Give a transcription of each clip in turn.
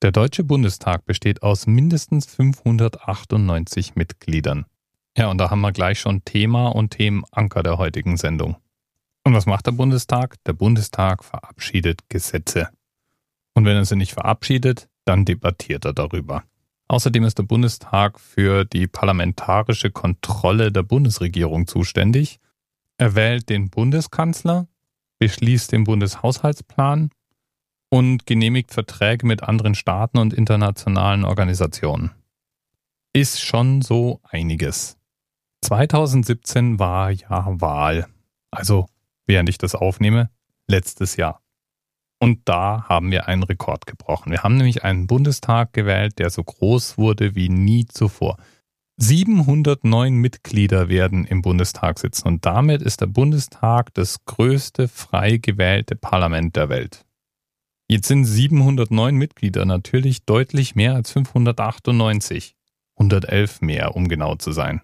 Der Deutsche Bundestag besteht aus mindestens 598 Mitgliedern. Ja, und da haben wir gleich schon Thema und Themenanker der heutigen Sendung. Und was macht der Bundestag? Der Bundestag verabschiedet Gesetze. Und wenn er sie nicht verabschiedet, dann debattiert er darüber. Außerdem ist der Bundestag für die parlamentarische Kontrolle der Bundesregierung zuständig. Er wählt den Bundeskanzler, beschließt den Bundeshaushaltsplan und genehmigt Verträge mit anderen Staaten und internationalen Organisationen. Ist schon so einiges. 2017 war ja Wahl. Also, während ich das aufnehme, letztes Jahr. Und da haben wir einen Rekord gebrochen. Wir haben nämlich einen Bundestag gewählt, der so groß wurde wie nie zuvor. 709 Mitglieder werden im Bundestag sitzen und damit ist der Bundestag das größte frei gewählte Parlament der Welt. Jetzt sind 709 Mitglieder natürlich deutlich mehr als 598. 111 mehr, um genau zu sein.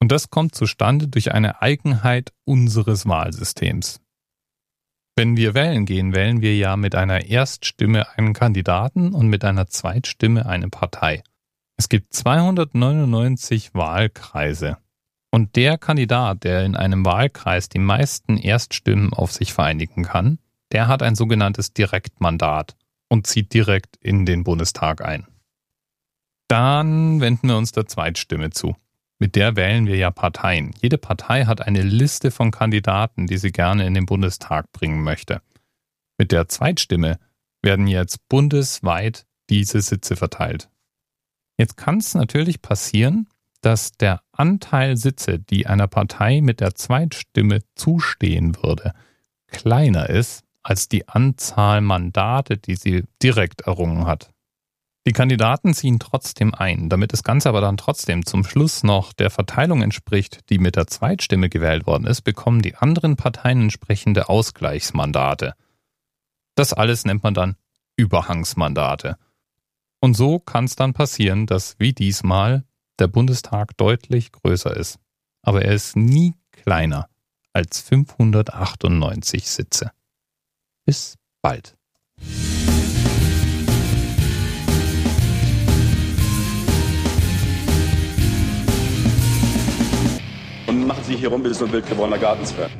Und das kommt zustande durch eine Eigenheit unseres Wahlsystems. Wenn wir wählen gehen, wählen wir ja mit einer Erststimme einen Kandidaten und mit einer Zweitstimme eine Partei. Es gibt 299 Wahlkreise. Und der Kandidat, der in einem Wahlkreis die meisten Erststimmen auf sich vereinigen kann, der hat ein sogenanntes Direktmandat und zieht direkt in den Bundestag ein. Dann wenden wir uns der Zweitstimme zu. Mit der wählen wir ja Parteien. Jede Partei hat eine Liste von Kandidaten, die sie gerne in den Bundestag bringen möchte. Mit der Zweitstimme werden jetzt bundesweit diese Sitze verteilt. Jetzt kann es natürlich passieren, dass der Anteil Sitze, die einer Partei mit der Zweitstimme zustehen würde, kleiner ist als die Anzahl Mandate, die sie direkt errungen hat. Die Kandidaten ziehen trotzdem ein, damit das Ganze aber dann trotzdem zum Schluss noch der Verteilung entspricht, die mit der Zweitstimme gewählt worden ist, bekommen die anderen Parteien entsprechende Ausgleichsmandate. Das alles nennt man dann Überhangsmandate. Und so kann es dann passieren, dass wie diesmal der Bundestag deutlich größer ist. Aber er ist nie kleiner als 598 Sitze. Bis bald. und machen Sie hier rum wie so ein wild gewordener Gartenzwerg.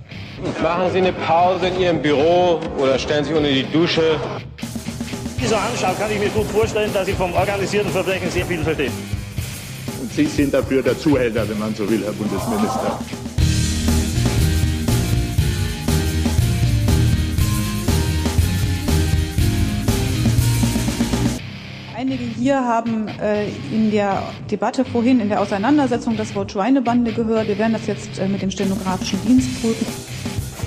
Machen Sie eine Pause in Ihrem Büro oder stellen Sie unter die Dusche. Dieser Anschau kann ich mir gut vorstellen, dass ich vom organisierten Verbrechen sehr viel verstehe. Und Sie sind dafür der Zuhälter, wenn man so will, Herr Bundesminister. Hier haben äh, in der Debatte vorhin, in der Auseinandersetzung das Wort Schweinebande gehört. Wir werden das jetzt äh, mit dem stenografischen Dienst prüfen.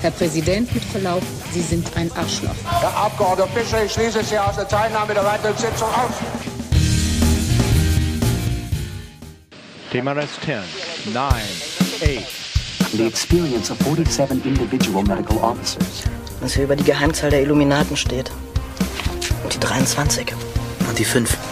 Herr Präsident, mit Verlaub, Sie sind ein Arschloch. Herr Abgeordneter Fischer, ich schließe Sie aus der Teilnahme der weiteren Sitzung aus. TMRS 10, 9, 8. The experience of 47 individual medical officers. Was hier über die Geheimzahl der Illuminaten steht. Und die 23. Und die 5.